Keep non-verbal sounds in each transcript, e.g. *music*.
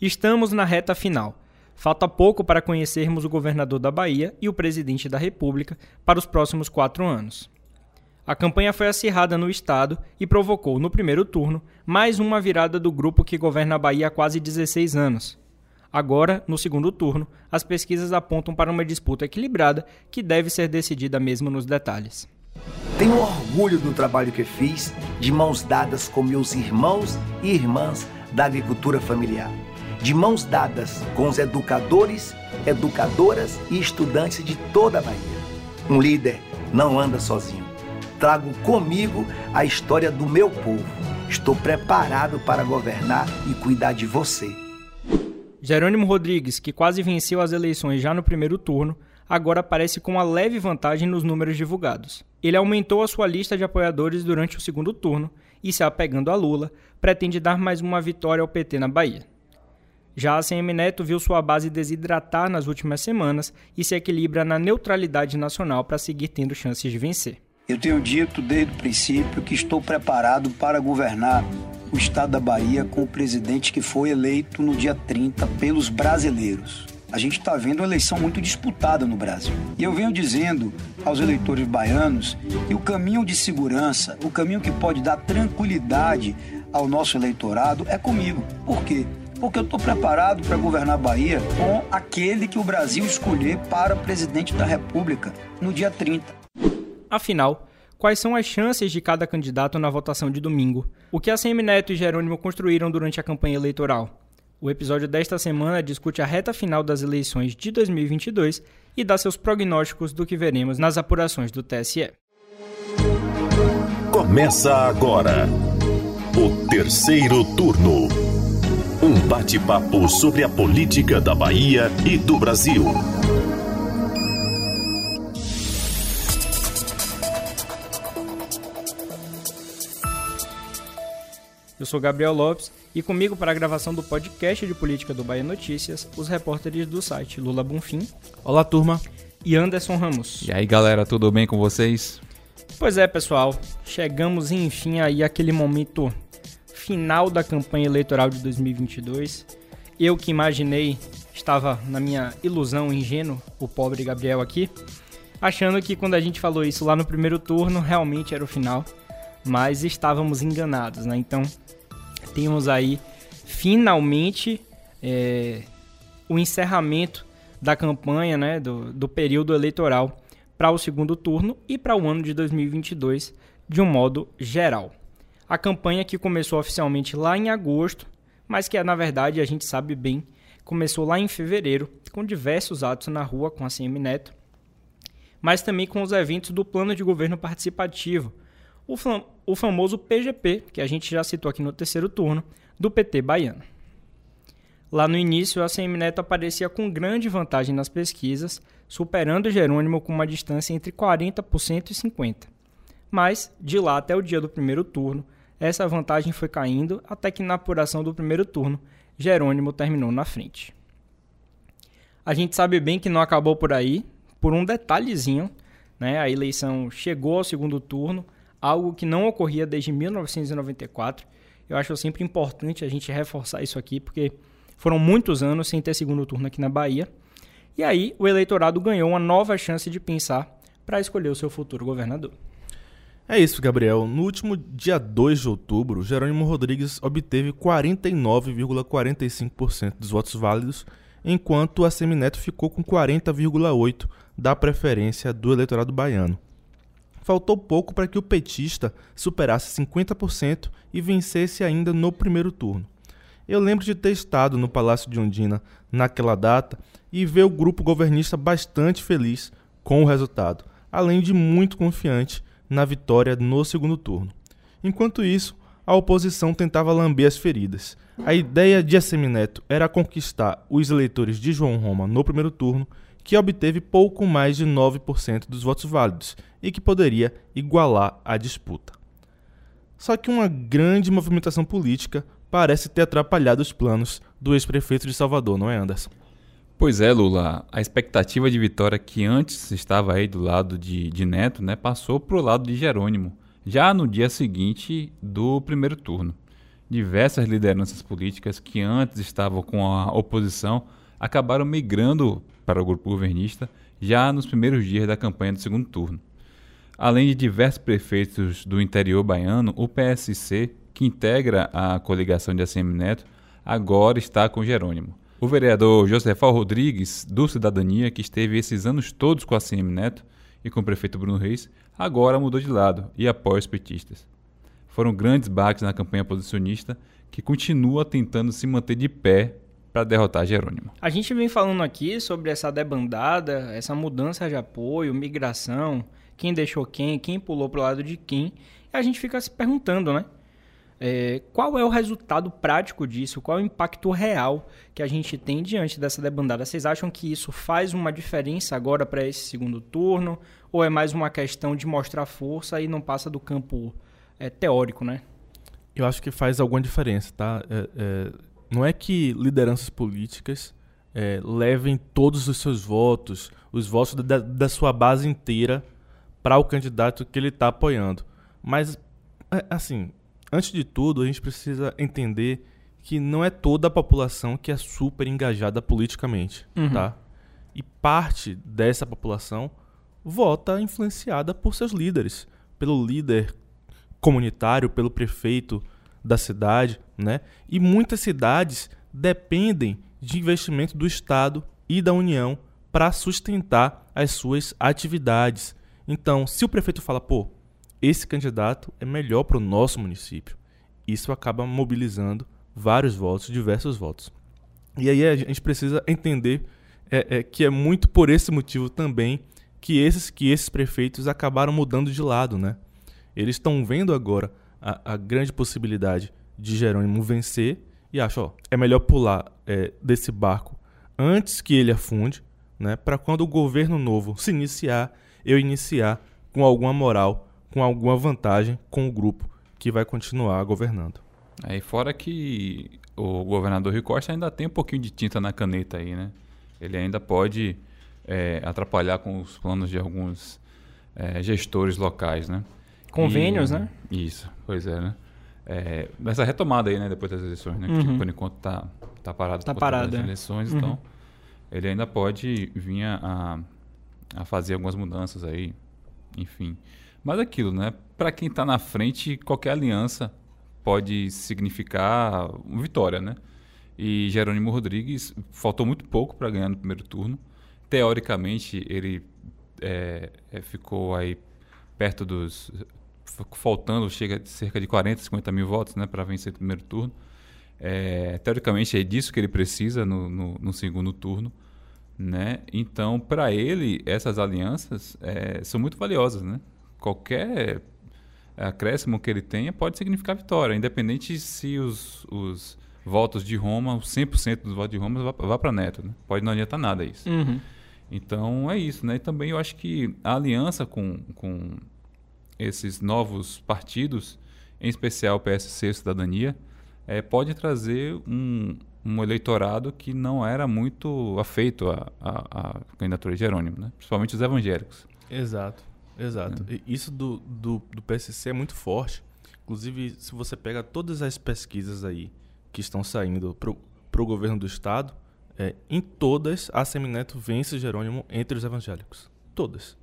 Estamos na reta final. Falta pouco para conhecermos o governador da Bahia e o presidente da República para os próximos quatro anos. A campanha foi acirrada no estado e provocou, no primeiro turno, mais uma virada do grupo que governa a Bahia há quase 16 anos. Agora, no segundo turno, as pesquisas apontam para uma disputa equilibrada que deve ser decidida mesmo nos detalhes. Tenho orgulho do trabalho que fiz, de mãos dadas com meus irmãos e irmãs da agricultura familiar de mãos dadas com os educadores, educadoras e estudantes de toda a Bahia. Um líder não anda sozinho. Trago comigo a história do meu povo. Estou preparado para governar e cuidar de você. Jerônimo Rodrigues, que quase venceu as eleições já no primeiro turno, agora aparece com uma leve vantagem nos números divulgados. Ele aumentou a sua lista de apoiadores durante o segundo turno e, se apegando a Lula, pretende dar mais uma vitória ao PT na Bahia. Já a CM Neto viu sua base desidratar nas últimas semanas e se equilibra na neutralidade nacional para seguir tendo chances de vencer. Eu tenho dito desde o princípio que estou preparado para governar o estado da Bahia com o presidente que foi eleito no dia 30 pelos brasileiros. A gente está vendo uma eleição muito disputada no Brasil. E eu venho dizendo aos eleitores baianos que o caminho de segurança, o caminho que pode dar tranquilidade ao nosso eleitorado é comigo. Por quê? Porque eu estou preparado para governar a Bahia com aquele que o Brasil escolher para presidente da República no dia 30. Afinal, quais são as chances de cada candidato na votação de domingo? O que a CM Neto e Jerônimo construíram durante a campanha eleitoral? O episódio desta semana discute a reta final das eleições de 2022 e dá seus prognósticos do que veremos nas apurações do TSE. Começa agora o terceiro turno. Um bate-papo sobre a política da Bahia e do Brasil. Eu sou Gabriel Lopes e comigo para a gravação do podcast de política do Bahia Notícias, os repórteres do site Lula Bonfim. Olá, turma. E Anderson Ramos. E aí, galera, tudo bem com vocês? Pois é, pessoal. Chegamos enfim aí aquele momento final da campanha eleitoral de 2022. Eu que imaginei, estava na minha ilusão ingênuo, o pobre Gabriel aqui, achando que quando a gente falou isso lá no primeiro turno, realmente era o final, mas estávamos enganados, né? Então, temos aí finalmente é, o encerramento da campanha, né, do, do período eleitoral para o segundo turno e para o ano de 2022 de um modo geral. A campanha que começou oficialmente lá em agosto, mas que na verdade a gente sabe bem, começou lá em fevereiro, com diversos atos na rua com a CM Neto, mas também com os eventos do Plano de Governo Participativo, o, o famoso PGP, que a gente já citou aqui no terceiro turno, do PT baiano. Lá no início, a CM Neto aparecia com grande vantagem nas pesquisas, superando Jerônimo com uma distância entre 40% e 50%. Mas, de lá até o dia do primeiro turno, essa vantagem foi caindo até que na apuração do primeiro turno, Jerônimo terminou na frente. A gente sabe bem que não acabou por aí, por um detalhezinho, né? A eleição chegou ao segundo turno, algo que não ocorria desde 1994. Eu acho sempre importante a gente reforçar isso aqui, porque foram muitos anos sem ter segundo turno aqui na Bahia. E aí o eleitorado ganhou uma nova chance de pensar para escolher o seu futuro governador. É isso, Gabriel. No último dia 2 de outubro, Jerônimo Rodrigues obteve 49,45% dos votos válidos, enquanto a Semineto ficou com 40,8% da preferência do eleitorado baiano. Faltou pouco para que o petista superasse 50% e vencesse ainda no primeiro turno. Eu lembro de ter estado no Palácio de Ondina naquela data e ver o grupo governista bastante feliz com o resultado, além de muito confiante na vitória no segundo turno. Enquanto isso, a oposição tentava lamber as feridas. A ideia de Assemineto era conquistar os eleitores de João Roma no primeiro turno, que obteve pouco mais de 9% dos votos válidos e que poderia igualar a disputa. Só que uma grande movimentação política parece ter atrapalhado os planos do ex-prefeito de Salvador, não é, Anderson? Pois é, Lula. A expectativa de vitória que antes estava aí do lado de, de Neto, né, passou para o lado de Jerônimo, já no dia seguinte do primeiro turno. diversas lideranças políticas que antes estavam com a oposição acabaram migrando para o grupo governista já nos primeiros dias da campanha do segundo turno. Além de diversos prefeitos do interior baiano, o PSC, que integra a coligação de ACM Neto, agora está com Jerônimo. O vereador Josefal Rodrigues, do Cidadania, que esteve esses anos todos com a ACM Neto e com o prefeito Bruno Reis, agora mudou de lado e apoia os petistas. Foram grandes baques na campanha posicionista, que continua tentando se manter de pé para derrotar Jerônimo. A gente vem falando aqui sobre essa debandada, essa mudança de apoio, migração, quem deixou quem, quem pulou para o lado de quem. E a gente fica se perguntando, né? É, qual é o resultado prático disso? Qual é o impacto real que a gente tem diante dessa debandada? Vocês acham que isso faz uma diferença agora para esse segundo turno? Ou é mais uma questão de mostrar força e não passa do campo é, teórico, né? Eu acho que faz alguma diferença, tá? É, é não é que lideranças políticas é, levem todos os seus votos, os votos da, da sua base inteira para o candidato que ele está apoiando. Mas, é, assim, antes de tudo, a gente precisa entender que não é toda a população que é super engajada politicamente, uhum. tá? E parte dessa população vota influenciada por seus líderes, pelo líder comunitário, pelo prefeito da cidade, né? E muitas cidades dependem de investimento do Estado e da União para sustentar as suas atividades. Então, se o prefeito fala, pô, esse candidato é melhor para o nosso município, isso acaba mobilizando vários votos, diversos votos. E aí a gente precisa entender é, é, que é muito por esse motivo também que esses, que esses prefeitos acabaram mudando de lado, né? Eles estão vendo agora a, a, grande possibilidade de Jerônimo vencer e acham, ó, é melhor pular é, desse barco antes que ele afunde, né? Para quando o governo novo se iniciar, eu iniciar com alguma moral, com alguma vantagem com o grupo que vai continuar governando. Aí fora que o governador Rui Costa ainda tem um pouquinho de tinta na caneta aí, né? Ele ainda pode é, atrapalhar com os planos de alguns é, gestores locais, né? Convênios, e, né? Isso, pois é, né? É, nessa retomada aí, né, depois das eleições, né? Uhum. Que por enquanto tá, tá parado tá parado, das é. eleições, uhum. então ele ainda pode vir a, a fazer algumas mudanças aí, enfim. Mas aquilo, né? Para quem está na frente, qualquer aliança pode significar vitória, né? E Jerônimo Rodrigues faltou muito pouco para ganhar no primeiro turno. Teoricamente, ele é, é, ficou aí perto dos faltando chega de cerca de 40, 50 mil votos né, para vencer o primeiro turno. É, teoricamente é disso que ele precisa no, no, no segundo turno. Né? Então, para ele, essas alianças é, são muito valiosas. Né? Qualquer acréscimo que ele tenha pode significar vitória, independente se os, os votos de Roma, 100% dos votos de Roma, vá, vá para Neto. Né? Pode não adiantar nada isso. Uhum. Então, é isso. Né? E também eu acho que a aliança com, com esses novos partidos, em especial o PSC Cidadania, é, pode trazer um, um eleitorado que não era muito afeito à, à, à candidatura de Jerônimo, né? principalmente os evangélicos. Exato, exato. É. Isso do, do, do, PSC é muito forte. Inclusive, se você pega todas as pesquisas aí que estão saindo para o governo do Estado, é, em todas a Semineto vence Jerônimo entre os evangélicos. Todas.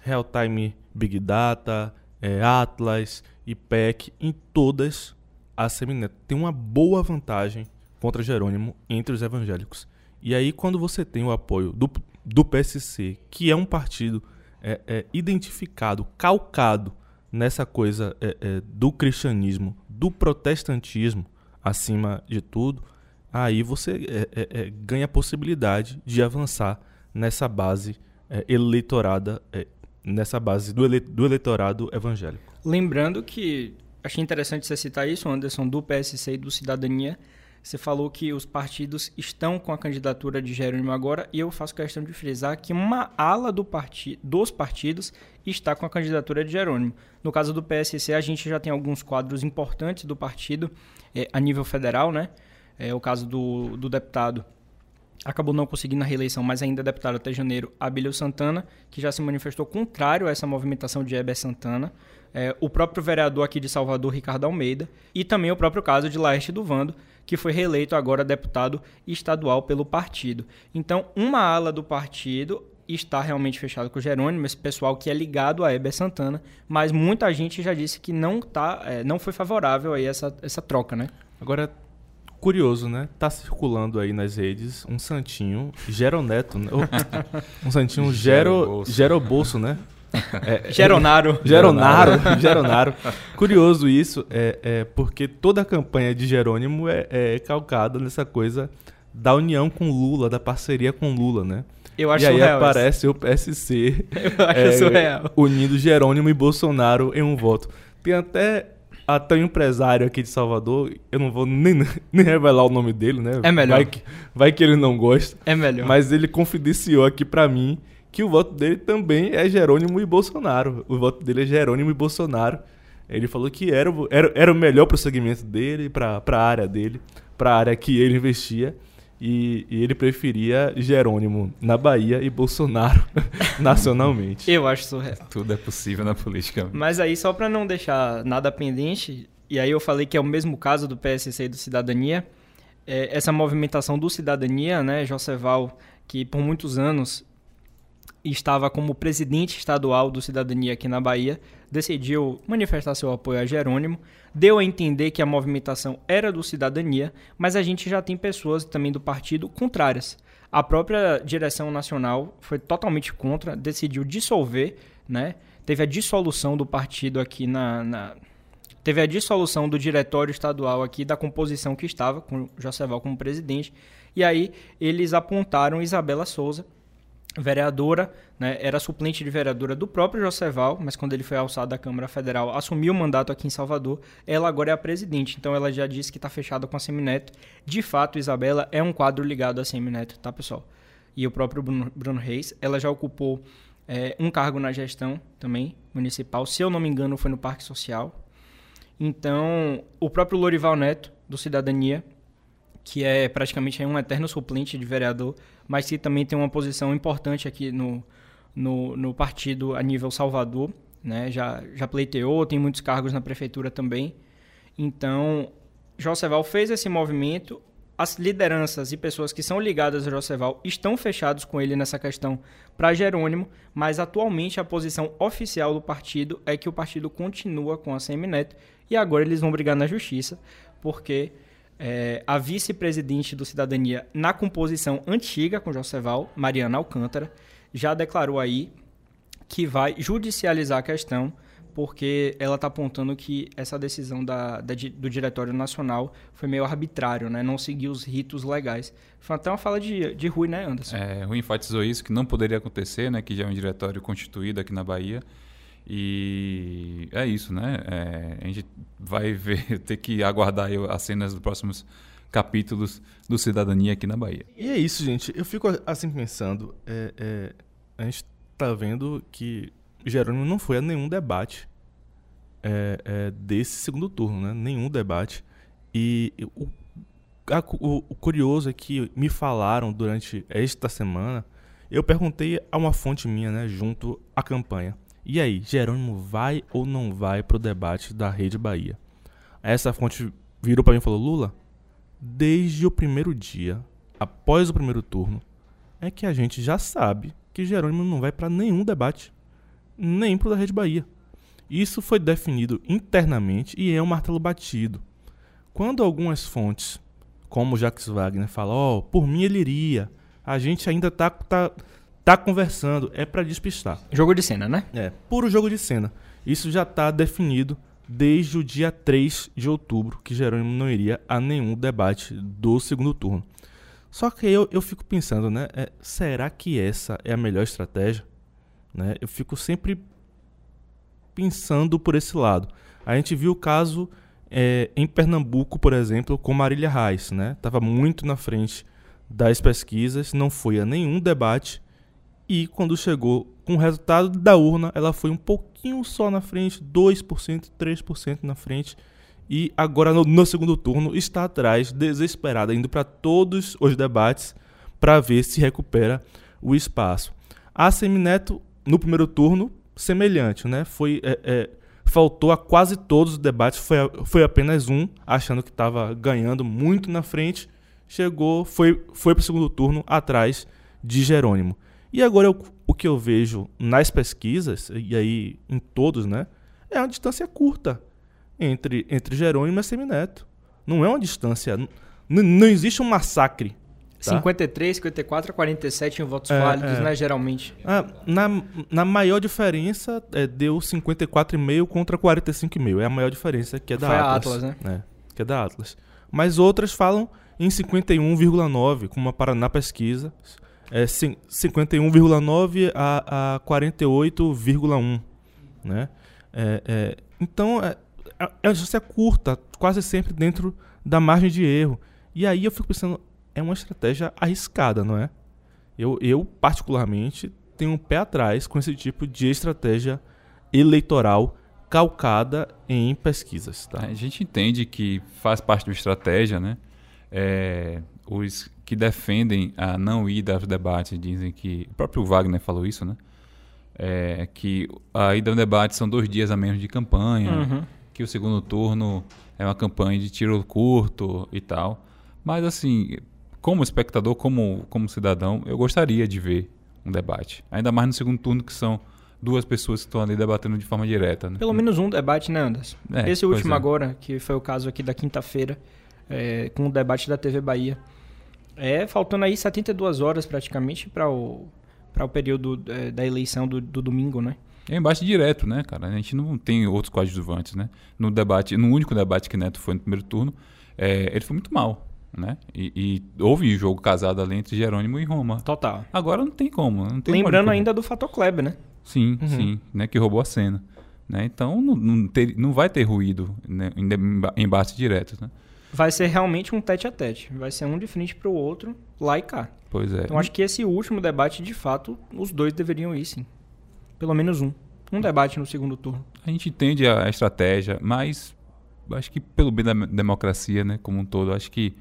Real Time Big Data, é, Atlas, IPEC, em todas a Semineto tem uma boa vantagem contra Jerônimo entre os evangélicos. E aí, quando você tem o apoio do, do PSC, que é um partido é, é, identificado, calcado nessa coisa é, é, do cristianismo, do protestantismo, acima de tudo, aí você é, é, ganha a possibilidade de avançar nessa base eleitorada nessa base do, ele, do eleitorado evangélico. Lembrando que achei interessante você citar isso, Anderson, do PSC e do Cidadania. Você falou que os partidos estão com a candidatura de Jerônimo agora, e eu faço questão de frisar que uma ala do parti dos partidos está com a candidatura de Jerônimo. No caso do PSC, a gente já tem alguns quadros importantes do partido é, a nível federal, né? É o caso do, do deputado acabou não conseguindo a reeleição, mas ainda é deputado até janeiro, Abílio Santana, que já se manifestou contrário a essa movimentação de Heber Santana. É, o próprio vereador aqui de Salvador, Ricardo Almeida, e também o próprio caso de Laerte do Vando, que foi reeleito agora deputado estadual pelo partido. Então, uma ala do partido está realmente fechada com o Jerônimo, esse pessoal que é ligado a Heber Santana, mas muita gente já disse que não, tá, é, não foi favorável a essa, essa troca, né? Agora, curioso, né? Tá circulando aí nas redes um santinho Geroneto, né? *laughs* um santinho Gero, Gero Bolso, né? *laughs* É, Geronaro. *laughs* Geronaro. *laughs* Geronaro. Curioso isso, é, é, porque toda a campanha de Jerônimo é, é calcada nessa coisa da união com Lula, da parceria com Lula, né? Eu acho e aí surreal aparece isso. o PSC Eu acho é, surreal. unindo Jerônimo e Bolsonaro em um voto. Tem até até um empresário aqui de Salvador, eu não vou nem, nem revelar o nome dele, né? É melhor. Vai que, vai que ele não gosta. É melhor. Mas ele confidenciou aqui pra mim que o voto dele também é Jerônimo e Bolsonaro. O voto dele é Jerônimo e Bolsonaro. Ele falou que era, o- era, era o melhor pro segmento dele, pra, pra área dele, pra área que ele investia. E, e ele preferia Jerônimo na Bahia e Bolsonaro *laughs* nacionalmente. Eu acho surreal. Tudo é possível na política. Mas aí, só para não deixar nada pendente, e aí eu falei que é o mesmo caso do PSC e do Cidadania, é, essa movimentação do Cidadania, né, Joseval, que por muitos anos estava como presidente estadual do Cidadania aqui na Bahia, decidiu manifestar seu apoio a Jerônimo, deu a entender que a movimentação era do Cidadania, mas a gente já tem pessoas também do partido contrárias. A própria direção nacional foi totalmente contra, decidiu dissolver, né? Teve a dissolução do partido aqui na, na- teve a dissolução do diretório estadual aqui da composição que estava com Joseval como presidente. E aí eles apontaram Isabela Souza, vereadora, né, era suplente de vereadora do próprio Joseval, mas quando ele foi alçado da Câmara Federal, assumiu o mandato aqui em Salvador, ela agora é a presidente, então ela já disse que está fechada com a Semineto. De fato, Isabela é um quadro ligado à Semineto, tá, pessoal? E o próprio Bruno, Bruno Reis, ela já ocupou é, um cargo na gestão também, municipal, se eu não me engano foi no Parque Social. Então, o próprio Lorival Neto, do Cidadania, que é praticamente um eterno suplente de vereador, mas que também tem uma posição importante aqui no, no, no partido a nível Salvador, né? já, já pleiteou, tem muitos cargos na prefeitura também. Então, Joseval fez esse movimento, as lideranças e pessoas que são ligadas a Joseval estão fechados com ele nessa questão para Jerônimo, mas atualmente a posição oficial do partido é que o partido continua com a Semineto e agora eles vão brigar na justiça, porque é, a vice-presidente do Cidadania na composição antiga com Joseval, Mariana Alcântara, já declarou aí que vai judicializar a questão, porque ela está apontando que essa decisão da, da do Diretório Nacional foi meio arbitrário, né? não seguiu os ritos legais. Foi até uma fala de, de Rui, né, Anderson? É, Rui enfatizou isso, que não poderia acontecer, né? Que já é um diretório constituído aqui na Bahia. E é isso, né? É, a gente vai *laughs* ver, ter que aguardar as cenas dos próximos capítulos do Cidadania aqui na Bahia. E é isso, gente. Eu fico assim pensando. é, é, a gente tá vendo que Jerônimo não foi a nenhum debate é, é, desse segundo turno, né? Nenhum debate. E o, a- o- o curioso é que me falaram durante esta semana. Eu perguntei a uma fonte minha, né? Junto à campanha. E aí, Jerônimo vai ou não vai pro debate da Rede Bahia? Essa fonte virou pra mim e falou: Lula, desde o primeiro dia, após o primeiro turno, é que a gente já sabe que Jerônimo não vai para nenhum debate, nem pro da Rede Bahia. Isso foi definido internamente e é um martelo batido. Quando algumas fontes, como o Jacques Wagner, falam, ó, por mim ele iria, a gente ainda tá, tá, tá conversando, é para despistar. Jogo de cena, né? É, puro jogo de cena. Isso já está definido desde o dia 3 de outubro, que Jerônimo não iria a nenhum debate do segundo turno. Só que eu, eu fico pensando, né? é, será que essa é a melhor estratégia? Né? Eu fico sempre pensando por esse lado. A gente viu o caso é, em Pernambuco, por exemplo, com Marília Reis, né? Tava muito na frente das pesquisas, não foi a nenhum debate e quando chegou com o resultado da urna, ela foi um pouquinho só na frente, 2%, 3% na frente. E agora no, no segundo turno está atrás, desesperada, indo para todos os debates para ver se recupera o espaço. A Semineto, no primeiro turno, semelhante, né? Foi, é, é, faltou a quase todos os debates, foi, foi apenas um, achando que estava ganhando muito na frente, chegou, foi, foi para o segundo turno atrás de Jerônimo. E agora eu, o que eu vejo nas pesquisas, e aí em todos, né? É uma distância curta entre, entre Jerônimo e Semineto. Não é uma distância. Não existe um massacre. Tá? 53, 54 a 47 em votos é, válidos, é. né? Geralmente. Ah, na, na maior diferença, é, deu 54,5 contra 45,5. É a maior diferença que é da Foi Atlas. A Atlas, né? É, que é da Atlas. Mas outras falam em 51,9, como a Paraná Pesquisa. É 51,9 a, a 48,1. Né? É, é, então, é, é, é uma distância curta, quase sempre dentro da margem de erro. E aí eu fico pensando, é uma estratégia arriscada, não é? Eu, eu particularmente, tenho um pé atrás com esse tipo de estratégia eleitoral calcada em pesquisas. Tá? A gente entende que faz parte da estratégia, né? É, os que defendem a não ida aos debates dizem que. O próprio Wagner falou isso, né? É, que a ida ao debate são dois dias a menos de campanha, uhum. que o segundo turno é uma campanha de tiro curto e tal. Mas, assim, como espectador, como, como cidadão, eu gostaria de ver um debate. Ainda mais no segundo turno, que são duas pessoas que estão ali debatendo de forma direta. Né? Pelo menos um debate, né, Anderson? É, Esse último é. agora, que foi o caso aqui da quinta-feira, é, com o debate da TV Bahia. É, faltando aí 72 horas praticamente para o, o período é, da eleição do, do domingo, né? É embate direto, né, cara? A gente não tem outros coadjuvantes, né? No debate, no único debate que Neto foi no primeiro turno, é, ele foi muito mal, né? E, e houve jogo casado ali entre Jerônimo e Roma. Total. Agora não tem como. Não tem Lembrando ainda do Fato Kleber, né? Sim, uhum. sim, né? Que roubou a cena. Né? Então não, não, ter, não vai ter ruído né? em embate direto, né? Vai ser realmente um tete a tete. Vai ser um de frente para o outro, lá e cá. Pois é. Então acho que esse último debate, de fato, os dois deveriam ir sim. Pelo menos um. Um debate no segundo turno. A gente entende a estratégia, mas acho que pelo bem da democracia, né, como um todo, acho que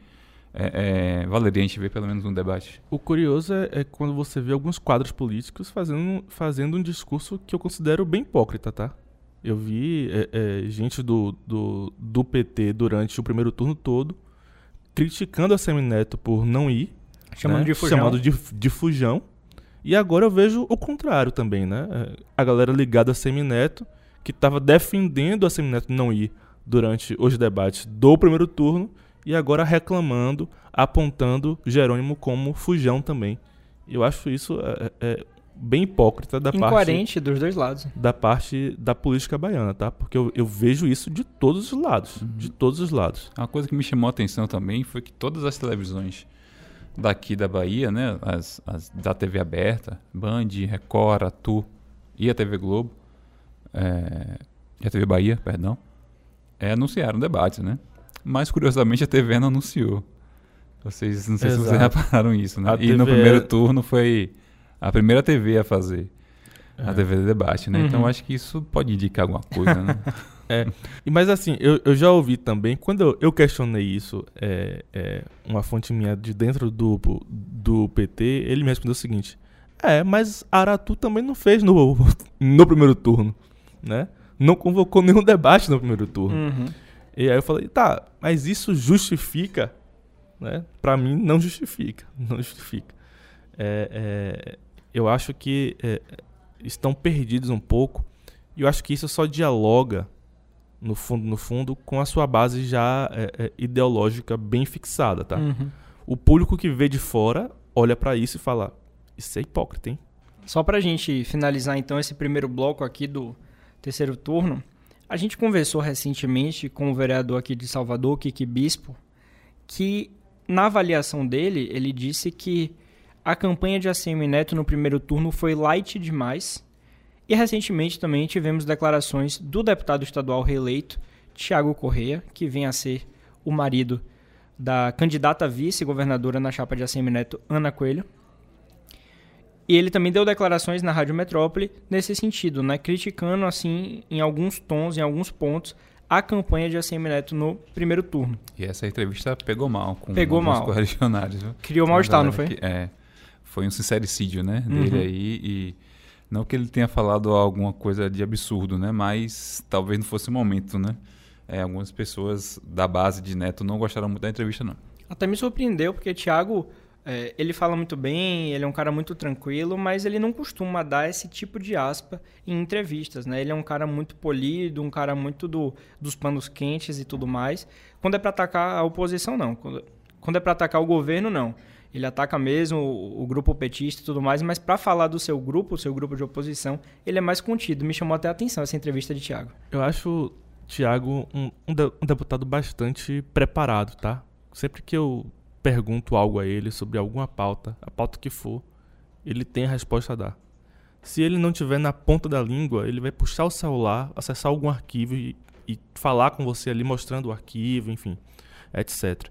é, é, valeria a gente ver pelo menos um debate. O curioso é, é, quando você vê alguns quadros políticos fazendo, fazendo um discurso que eu considero bem hipócrita, tá? Eu vi é, é, gente do, do, do PT durante o primeiro turno todo criticando a Semineto por não ir. Chamando né? de fujão. Chamado de, de fujão. E agora eu vejo o contrário também, né? É, a galera ligada a Semineto, que estava defendendo a Semineto não ir durante os debates do primeiro turno, e agora reclamando, apontando Jerônimo como fujão também. Eu acho isso é, é, bem hipócrita da Incoerente parte dos dois lados. Da parte da política baiana, tá? Porque eu, eu vejo isso de todos os lados, uhum. de todos os lados. Uma coisa que me chamou a atenção também foi que todas as televisões daqui da Bahia, né, as, as da TV aberta, Band, Record, Atu e a TV Globo, é, e a TV Bahia, perdão, é, anunciaram debates, né? Mas curiosamente a TV não anunciou. Vocês não sei Exato. se vocês repararam isso, né? A e TV... no primeiro turno foi a primeira TV a fazer. É. A TV de debate, né? Então, uhum. Então acho que isso pode indicar alguma coisa, né? *laughs* é. Mas assim, eu, eu já ouvi também, quando eu, eu questionei isso, é, é, uma fonte minha de dentro do, do PT, ele me respondeu o seguinte: É, mas Aratu também não fez no, *laughs* no primeiro turno, né? Não convocou nenhum debate no primeiro turno. Uhum. E aí eu falei, tá, mas isso justifica? Né? Para mim, não justifica. Não justifica. É, é, eu acho que é, estão perdidos um pouco. E eu acho que isso só dialoga, no fundo, no fundo, com a sua base já é, é, ideológica bem fixada, tá? Uhum. O público que vê de fora olha para isso e fala: Isso é hipócrita, hein? Só pra gente finalizar então esse primeiro bloco aqui do terceiro turno, a gente conversou recentemente com o vereador aqui de Salvador, Kiki Bispo, que na avaliação dele, ele disse que a campanha de ACM Neto no primeiro turno foi light demais. E recentemente também tivemos declarações do deputado estadual reeleito, Tiago Correia, que vem a ser o marido da candidata vice-governadora na chapa de ACM Neto, Ana Coelho. E ele também deu declarações na Rádio Metrópole nesse sentido, né? criticando assim em alguns tons, em alguns pontos, a campanha de ACM Neto no primeiro turno. E essa entrevista pegou mal com Pegou mal. correligionários. viu? Criou mal-estar, não foi? que- é. Foi um sincericídio, né? Dele Uhum. aí. E não que ele tenha falado alguma coisa de absurdo, né? Mas talvez não fosse o momento, né? É, algumas pessoas da base de Neto não gostaram muito da entrevista, não. Até me surpreendeu, porque Thiago, é, ele fala muito bem, ele é um cara muito tranquilo, mas ele não costuma dar esse tipo de aspa em entrevistas, né? Ele é um cara muito polido, um cara muito do, dos panos quentes e tudo mais. Quando é para atacar a oposição, não. Quando, quando é para atacar o governo, não. Ele ataca mesmo o, o grupo petista e tudo mais, mas para falar do seu grupo, o seu grupo de oposição, ele é mais contido. Me chamou até a atenção essa entrevista de Thiago. Eu acho Tiago um, um de- um deputado bastante preparado, tá? Sempre que eu pergunto algo a ele sobre alguma pauta, a pauta que for, ele tem a resposta a dar. Se ele não tiver na ponta da língua, ele vai puxar o celular, acessar algum arquivo e, e falar com você ali, mostrando o arquivo, enfim, etc.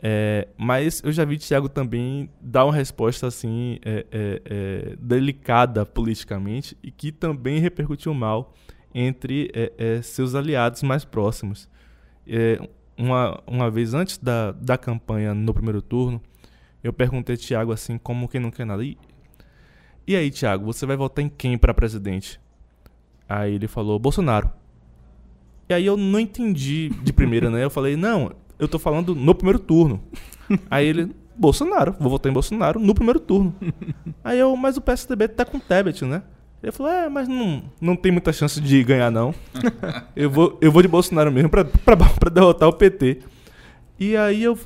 É, mas eu já vi Thiago também dar uma resposta assim é, é, é, delicada politicamente e que também repercutiu mal entre é, é, seus aliados mais próximos. Uma, uma vez antes da, da campanha no primeiro turno, eu perguntei a Thiago assim, como quem não quer nada. E, e aí, Thiago, você vai votar em quem para presidente? Aí ele falou, Bolsonaro. E aí eu não entendi de primeira, né? Eu falei, não, eu tô falando no primeiro turno. Aí ele, Bolsonaro, vou votar em Bolsonaro no primeiro turno. Aí eu, mas o PSDB tá com Tebet, né? Ele falou, é, mas não, não tem muita chance de ganhar, não. eu, vou, eu vou de Bolsonaro mesmo pra, pra, pra derrotar o PT. E aí eu,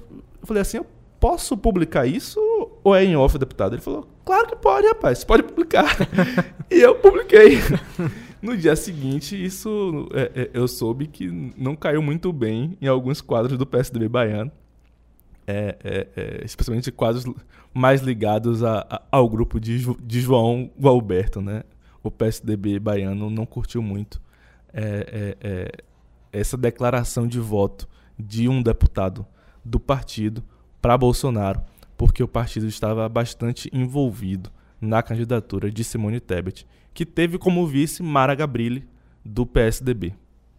falei assim, eu posso publicar isso ou é em off, deputado? Ele falou, claro que pode, rapaz, pode publicar. *laughs* e eu publiquei. No dia seguinte, isso é, é, eu soube que não caiu muito bem em alguns quadros do PSDB baiano. É, é, é, especialmente quadros mais ligados a, a- ao grupo de, de João Gualberto, né? O PSDB baiano não curtiu muito é, essa declaração de voto de um deputado do partido para Bolsonaro, porque o partido estava bastante envolvido na candidatura de Simone Tebet, que teve como vice Mara Gabrilli, do PSDB.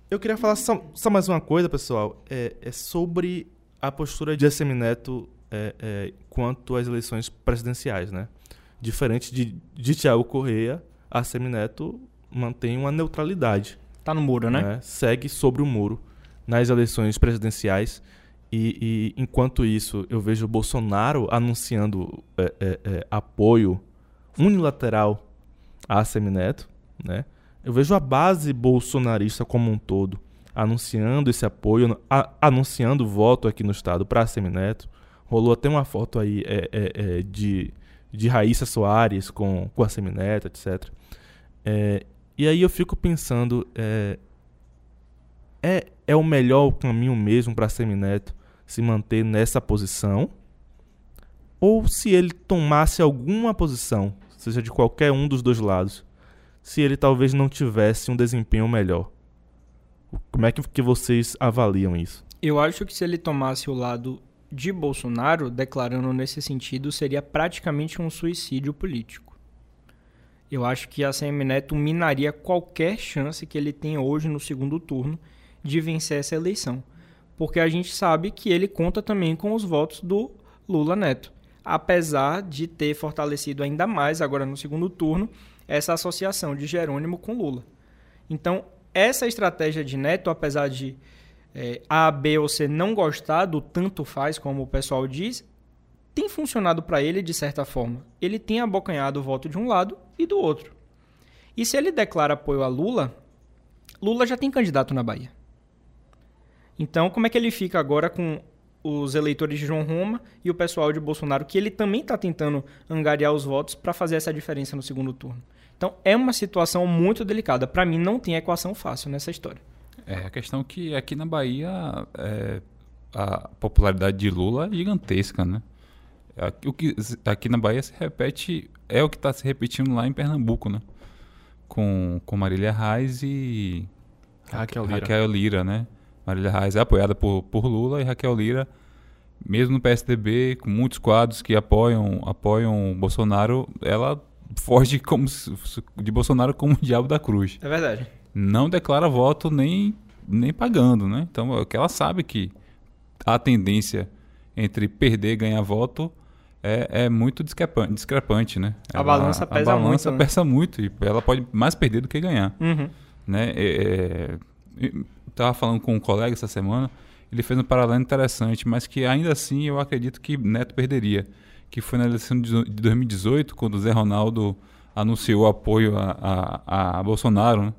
Eu queria falar só, só mais uma coisa, pessoal, é, é sobre a postura de ACM Neto é, é, quanto às eleições presidenciais, né? Diferente de, de Tiago Correia, a ACM Neto mantém uma neutralidade Tá no muro, né? né, segue sobre o muro nas eleições presidenciais. E, e enquanto isso, eu vejo o Bolsonaro anunciando é, é, é, apoio unilateral a Semineto, né? Eu vejo a base bolsonarista como um todo anunciando esse apoio, a- anunciando voto aqui no estado para Semineto. Rolou até uma foto aí é, é, é, de, de Raíssa Soares com, com a Semineto, etc. É, e aí eu fico pensando, é, é, é o melhor caminho mesmo para Semineto se manter nessa posição? Ou se ele tomasse alguma posição, seja de qualquer um dos dois lados, se ele talvez não tivesse um desempenho melhor? Como é que, vocês avaliam isso? Eu acho que se ele tomasse o lado de Bolsonaro, declarando nesse sentido, seria praticamente um suicídio político. Eu acho que a CM Neto minaria qualquer chance que ele tem hoje no segundo turno de vencer essa eleição. Porque a gente sabe que ele conta também com os votos do Lula Neto. Apesar de ter fortalecido ainda mais agora no segundo turno essa associação de Jerônimo com Lula. Então, essa estratégia de Neto, apesar de é, A, B ou C não gostar do tanto faz, como o pessoal diz, tem funcionado para ele de certa forma. Ele tem abocanhado o voto de um lado e do outro. E se ele declara apoio a Lula, Lula já tem candidato na Bahia. Então, como é que ele fica agora com os eleitores de João Roma e o pessoal de Bolsonaro, que ele também está tentando angariar os votos para fazer essa diferença no segundo turno? Então, é uma situação muito delicada. Para mim, não tem equação fácil nessa história. É, a questão é que aqui na Bahia é, a popularidade de Lula é gigantesca, né? Aqui, o que, aqui na Bahia se repete, é o que está se repetindo lá em Pernambuco, né? Com, com Marília Reis e Raquel Lira. Raquel Lira, né? Marília Reis é apoiada por, por Lula e Raquel Lira, mesmo no PSDB, com muitos quadros que apoiam apoiam Bolsonaro, ela foge como de Bolsonaro como o diabo da cruz É verdade. não declara voto nem nem pagando, né? Então, é que ela sabe que a tendência entre perder e ganhar voto é, é muito discrepante, discrepante né? A ela, balança pesa a balança muito. Né? pesa muito e ela pode mais perder do que ganhar. Uhum. Né? É, é, tava falando com um colega essa semana, ele fez um paralelo interessante, mas que ainda assim eu acredito que Neto perderia. Que foi na eleição de 2018, quando o Zé Ronaldo anunciou apoio a, a, a Bolsonaro, né?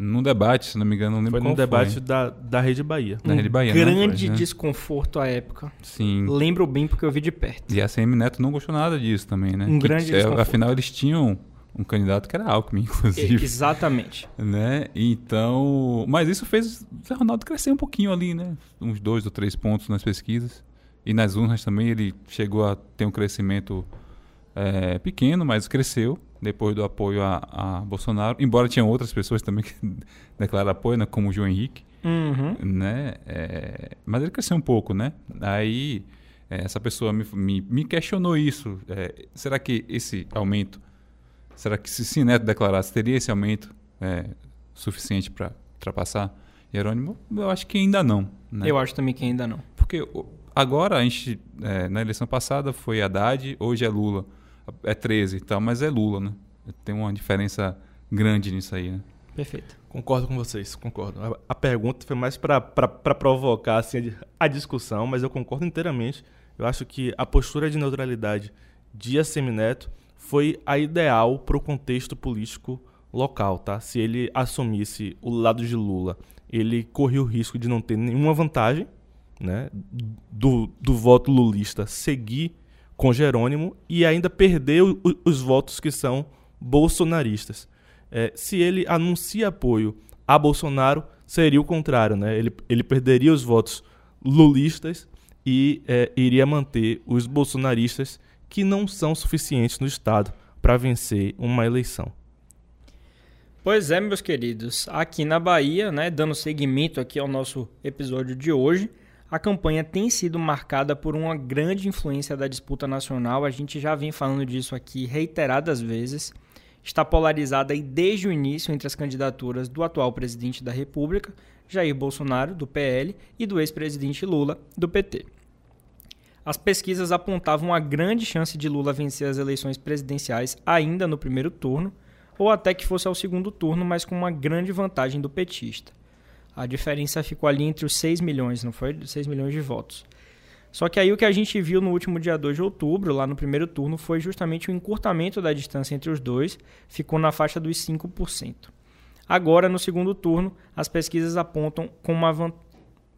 num debate, se não me engano, não lembro Foi qual num debate foi. Da, da Rede Bahia. Da Rede Bahia, um né? grande né? desconforto à época. Sim. Lembro bem porque eu vi de perto. E a CM Neto não gostou nada disso também, né? Um Que, grande é, desconforto. Afinal, eles tinham um candidato que era Alckmin, *laughs* inclusive. Exatamente. né? Então, mas isso fez o Zé Ronaldo crescer um pouquinho ali, né? Uns dois ou três pontos nas pesquisas. E nas urnas também ele chegou a ter um crescimento é, pequeno, mas cresceu depois do apoio a, a Bolsonaro. Embora tinham outras pessoas também que *laughs* declararam apoio, né? Como o João Henrique, Uhum. né? É, mas ele cresceu um pouco, né? Aí é, essa pessoa me, me, me questionou isso. É, será que esse aumento, será que se, se Neto declarasse, teria esse aumento é, suficiente para ultrapassar Jerônimo? Eu acho que ainda não. Né? Eu acho também que ainda não. Porque agora a gente, é, na eleição passada foi Haddad, hoje é Lula. É 13 e tal, mas é Lula, né? Tem uma diferença grande nisso aí, né? Perfeito. Concordo com vocês, concordo. A, a pergunta foi mais para provocar assim, a, di- a discussão, mas eu concordo inteiramente. Eu acho que a postura de neutralidade de Assemineto foi a ideal para o contexto político local, tá? Se ele assumisse o lado de Lula, ele corria o risco de não ter nenhuma vantagem, né? Do, do voto lulista seguir com Jerônimo e ainda perder o- o- os votos que são bolsonaristas. É, se ele anuncia apoio a Bolsonaro, seria o contrário, né? Ele, ele perderia os votos lulistas e é, iria manter os bolsonaristas que não são suficientes no Estado para vencer uma eleição. Pois é, meus queridos. Aqui na Bahia, né, dando seguimento aqui ao nosso episódio de hoje, a campanha tem sido marcada por uma grande influência da disputa nacional. A gente já vem falando disso aqui reiteradas vezes. Está polarizada aí desde o início entre as candidaturas do atual presidente da República, Jair Bolsonaro, do PL, e do ex-presidente Lula, do PT. As pesquisas apontavam uma grande chance de Lula vencer as eleições presidenciais ainda no primeiro turno, ou até que fosse ao segundo turno, mas com uma grande vantagem do petista. A diferença ficou ali entre os 6 milhões, não foi? 6 milhões de votos. Só que aí o que a gente viu no último dia 2 de outubro, lá no primeiro turno, foi justamente o encurtamento da distância entre os dois, ficou na faixa dos 5%. Agora, no segundo turno, as pesquisas apontam com uma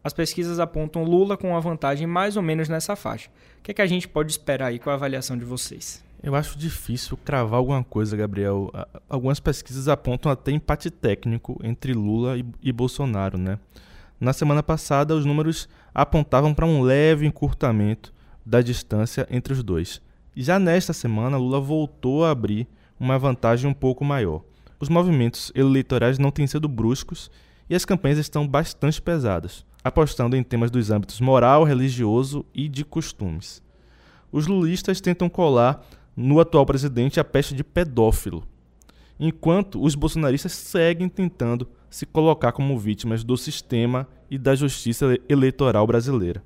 as pesquisas apontam Lula com uma vantagem mais ou menos nessa faixa. O que, é que a gente pode esperar aí com a avaliação de vocês? Eu acho difícil cravar alguma coisa, Gabriel. Algumas pesquisas apontam até empate técnico entre Lula e, e Bolsonaro, né? Na semana passada, os números apontavam para um leve encurtamento da distância entre os dois. Já nesta semana, Lula voltou a abrir uma vantagem um pouco maior. Os movimentos eleitorais não têm sido bruscos e as campanhas estão bastante pesadas, apostando em temas dos âmbitos moral, religioso e de costumes. Os lulistas tentam colar no atual presidente a peste de pedófilo, enquanto os bolsonaristas seguem tentando se colocar como vítimas do sistema e da justiça ele- eleitoral brasileira.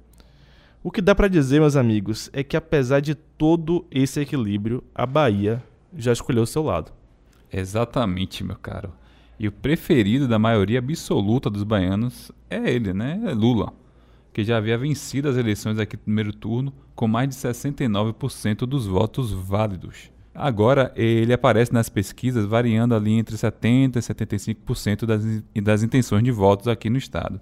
O que dá para dizer, meus amigos, é que apesar de todo esse equilíbrio, a Bahia já escolheu o seu lado. Exatamente, meu caro. E o preferido da maioria absoluta dos baianos é ele, né? É Lula, que já havia vencido as eleições aqui no primeiro turno com mais de 69% dos votos válidos. Agora ele aparece nas pesquisas variando ali entre 70% e 75% das, das intenções de votos aqui no estado.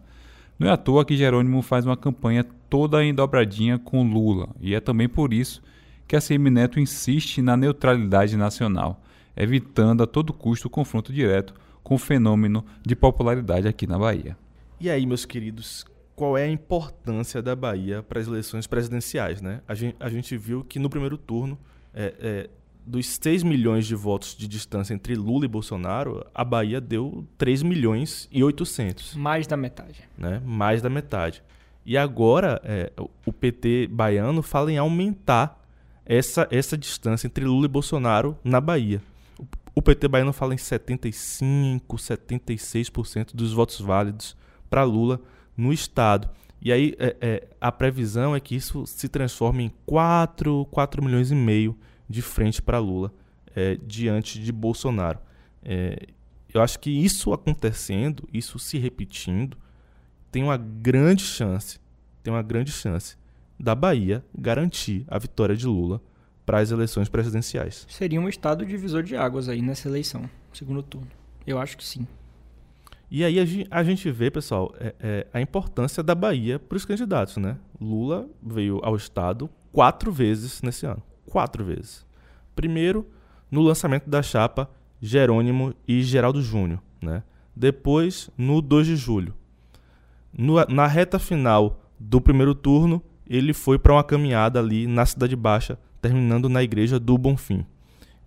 Não é à toa que Jerônimo faz uma campanha toda em dobradinha com Lula, e é também por isso que a CM Neto insiste na neutralidade nacional, evitando a todo custo o confronto direto com o fenômeno de popularidade aqui na Bahia. E aí, meus queridos, qual é a importância da Bahia para as eleições presidenciais? Né? A, gente, a gente viu que no primeiro turno, é, é, dos 6 milhões de votos de distância entre Lula e Bolsonaro, a Bahia deu 3 milhões e 800. Mais da metade. né? mais da metade. E agora é, o PT baiano fala em aumentar essa, essa distância entre Lula e Bolsonaro na Bahia. O, PT baiano fala em 75%, 76% dos votos válidos para Lula no Estado. E aí é, é, a previsão é que isso se transforme em 4, 4 milhões e meio de frente para Lula é, diante de Bolsonaro. É, eu acho que isso acontecendo, isso se repetindo, tem uma grande chance, tem uma grande chance da Bahia garantir a vitória de Lula para as eleições presidenciais. Seria um estado divisor de águas aí nessa eleição, segundo turno. Eu acho que sim. E aí a gente vê, pessoal, é, é, a importância da Bahia para os candidatos, né? Lula veio ao estado quatro vezes nesse ano, quatro vezes. Primeiro, no lançamento da chapa Jerônimo e Geraldo Júnior, né? Depois, no 2 de julho. No, na reta final do primeiro turno, ele foi para uma caminhada ali na Cidade Baixa, terminando na igreja do Bonfim.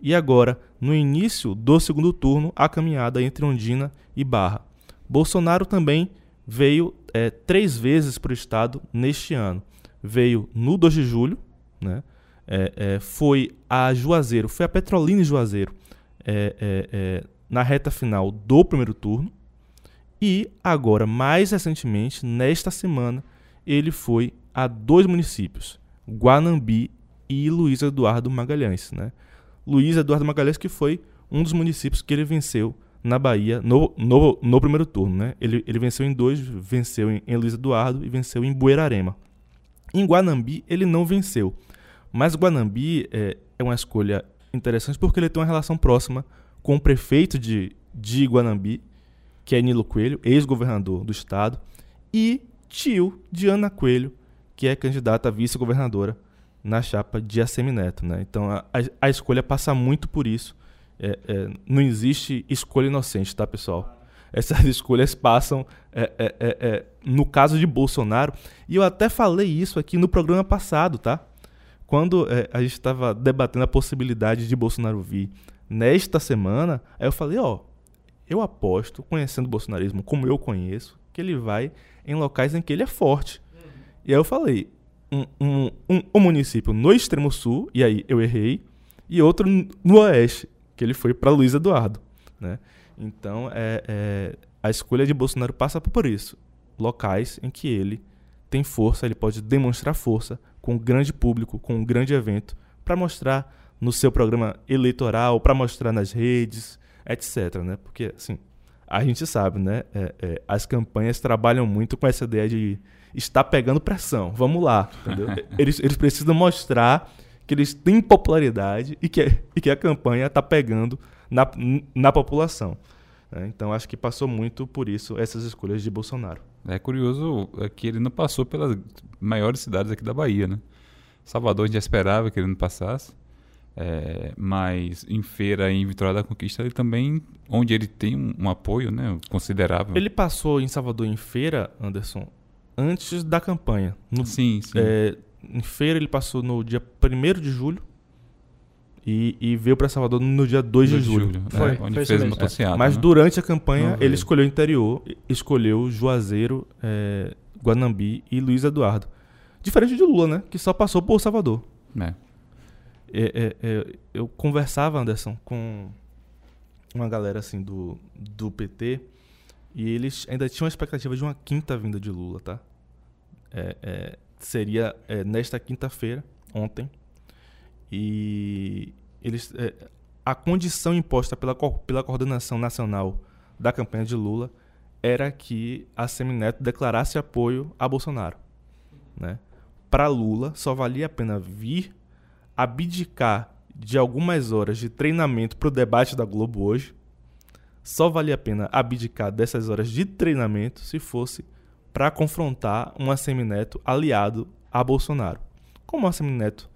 E agora, no início do segundo turno, a caminhada entre Ondina e Barra. Bolsonaro também veio é, três vezes para o estado neste ano. Veio no 2 de julho, né? É, é, foi a Juazeiro, foi a Petrolina e Juazeiro é, é, é, na reta final do primeiro turno. E agora, mais recentemente, nesta semana, ele foi a dois municípios, Guanambi e Luiz Eduardo Magalhães. Né? Luiz Eduardo Magalhães que foi um dos municípios que ele venceu na Bahia no, no, no primeiro turno. Né? Ele, ele venceu em dois, venceu em, em Luiz Eduardo e venceu em Buerarema. Em Guanambi ele não venceu, mas Guanambi é, é uma escolha interessante porque ele tem uma relação próxima com o prefeito de, de Guanambi, que é Nilo Coelho, ex-governador do estado, e tio de Ana Coelho, que é candidata a vice-governadora na chapa de Assemineto. Né? Então a, a escolha passa muito por isso. É, é, não existe escolha inocente, tá, pessoal? Essas *laughs* escolhas passam, é, é, é, é, no caso de Bolsonaro, e eu até falei isso aqui no programa passado, tá? Quando a gente estava debatendo a possibilidade de Bolsonaro vir nesta semana, aí eu falei, ó, eu aposto, conhecendo o bolsonarismo como eu conheço, que ele vai em locais em que ele é forte. E aí eu falei, um, um, um, município no extremo sul, e aí eu errei, e outro no oeste, que ele foi para Luiz Eduardo. Né? Então, é, é, a escolha de Bolsonaro passa por isso. Locais em que ele tem força, ele pode demonstrar força com um grande público, com um grande evento, para mostrar no seu programa eleitoral, para mostrar nas redes, etc. Né? Porque, assim, a gente sabe, né? É, é, as campanhas trabalham muito com essa ideia de estar pegando pressão. Vamos lá, entendeu? *laughs* eles, eles precisam mostrar que eles têm popularidade e que, e que a campanha está pegando na, na população. Né? Então acho que passou muito por isso essas escolhas de Bolsonaro. É curioso é que ele não passou pelas maiores cidades aqui da Bahia, né? Salvador a gente já esperava que ele não passasse. É, mas em feira em Vitória da Conquista ele também onde ele tem um, um, apoio né considerável ele passou em Salvador em feira Anderson antes da campanha no, sim, sim. É, em feira ele passou no dia 1 de julho e, e veio para Salvador no dia 2 de, de julho, julho. Foi, é, onde foi fez uma mas né? durante a campanha ele escolheu o interior escolheu Juazeiro é, Guanambi e Luiz Eduardo diferente de Lula né que só passou por Salvador é. É, é, é, eu conversava, Anderson, com uma galera assim do, do PT e eles ainda tinham a expectativa de uma quinta vinda de Lula, tá? É, é, seria é, nesta quinta-feira, ontem, e eles a condição imposta pela, pela coordenação nacional da campanha de Lula era que a Semineto declarasse apoio a Bolsonaro, né? Para Lula só valia a pena vir abdicar de algumas horas de treinamento para o debate da Globo hoje, só valia a pena abdicar dessas horas de treinamento se fosse para confrontar um Assemineto aliado a Bolsonaro. Como o Assemineto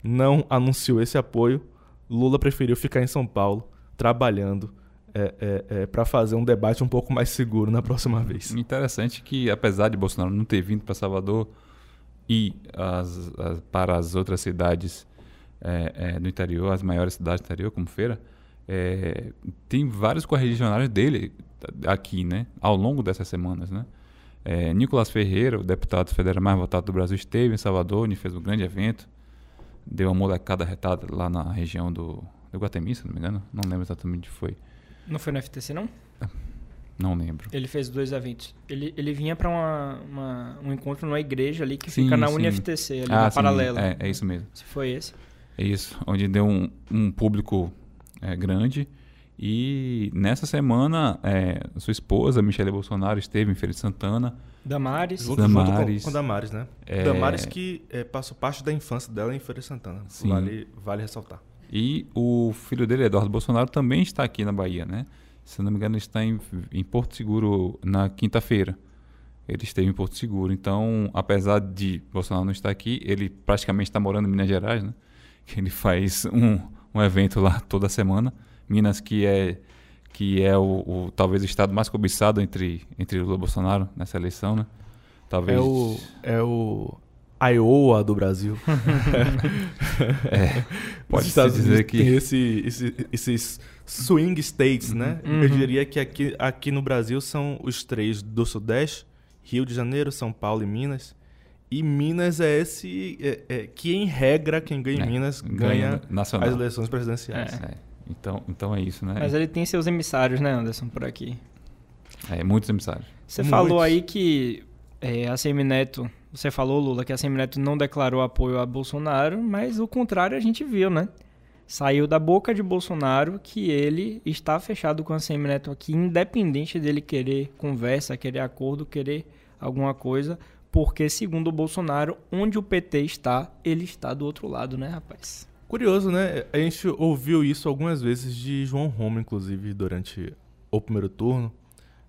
não anunciou esse apoio, Lula preferiu ficar em São Paulo trabalhando é, é, é, para fazer um debate um pouco mais seguro na próxima vez. Interessante que, apesar de Bolsonaro não ter vindo para Salvador e as, as, para as outras cidades é, é, no interior, as maiores cidades do interior, como Feira, é, tem vários correligionários dele aqui, né? Ao longo dessas semanas, né? É, Nicolas Ferreira, o deputado federal mais votado do Brasil, esteve em Salvador e fez um grande evento. Deu uma molecada retada lá na região do, do Guatemi, se não me engano. Não lembro exatamente onde foi. Não foi no FTC, não? Não lembro. Ele fez dois eventos. Ele, ele vinha para um encontro numa igreja ali que Sim, fica na sim. UniFTC, ali ah, na sim, paralela. É, é isso mesmo. Se foi esse. É isso. Onde deu um, um público é, grande. E nessa semana, é, sua esposa, Michele Bolsonaro, esteve em Feira de Santana. Damares. Junto, junto Damares. com, com Damares, né? É. Damares que é, passou parte da infância dela em Feira de Santana. Sim. Vale, vale ressaltar. E o filho dele, Eduardo Bolsonaro, também está aqui na Bahia, né? Se não me engano, ele está em, em Porto Seguro na quinta-feira. Ele esteve em Porto Seguro. Então, apesar de Bolsonaro não estar aqui, ele praticamente está morando em Minas Gerais, né? Que ele faz um, um evento lá toda semana. Minas, que é que é o, o- talvez o estado mais cobiçado entre entre Lula e Bolsonaro nessa eleição, né? Talvez É o, é o Iowa do Brasil. *laughs* pode Os se Estados dizer Unidos que tem esse, esse- esses swing states, né? Uhum. Eu diria que aqui, aqui no Brasil são os três do Sudeste, Rio de Janeiro, São Paulo e Minas. E Minas é esse é, é, que, em regra, quem ganha É, em Minas ganha ganha nacional. as eleições presidenciais. É. Então, então é isso, né? Mas ele tem seus emissários, né, Anderson, por aqui. É, muitos emissários. Você Muitos. falou aí que é, a Semineto, você falou, Lula, que a Semineto não declarou apoio a Bolsonaro, mas o contrário a gente viu, né? Saiu da boca de Bolsonaro que ele está fechado com a Semineto aqui, independente dele querer conversa, querer acordo, querer alguma coisa, porque segundo o Bolsonaro, onde o PT está, ele está do outro lado, né, rapaz? Curioso, né? A gente ouviu isso algumas vezes de João Roma, inclusive, durante o primeiro turno.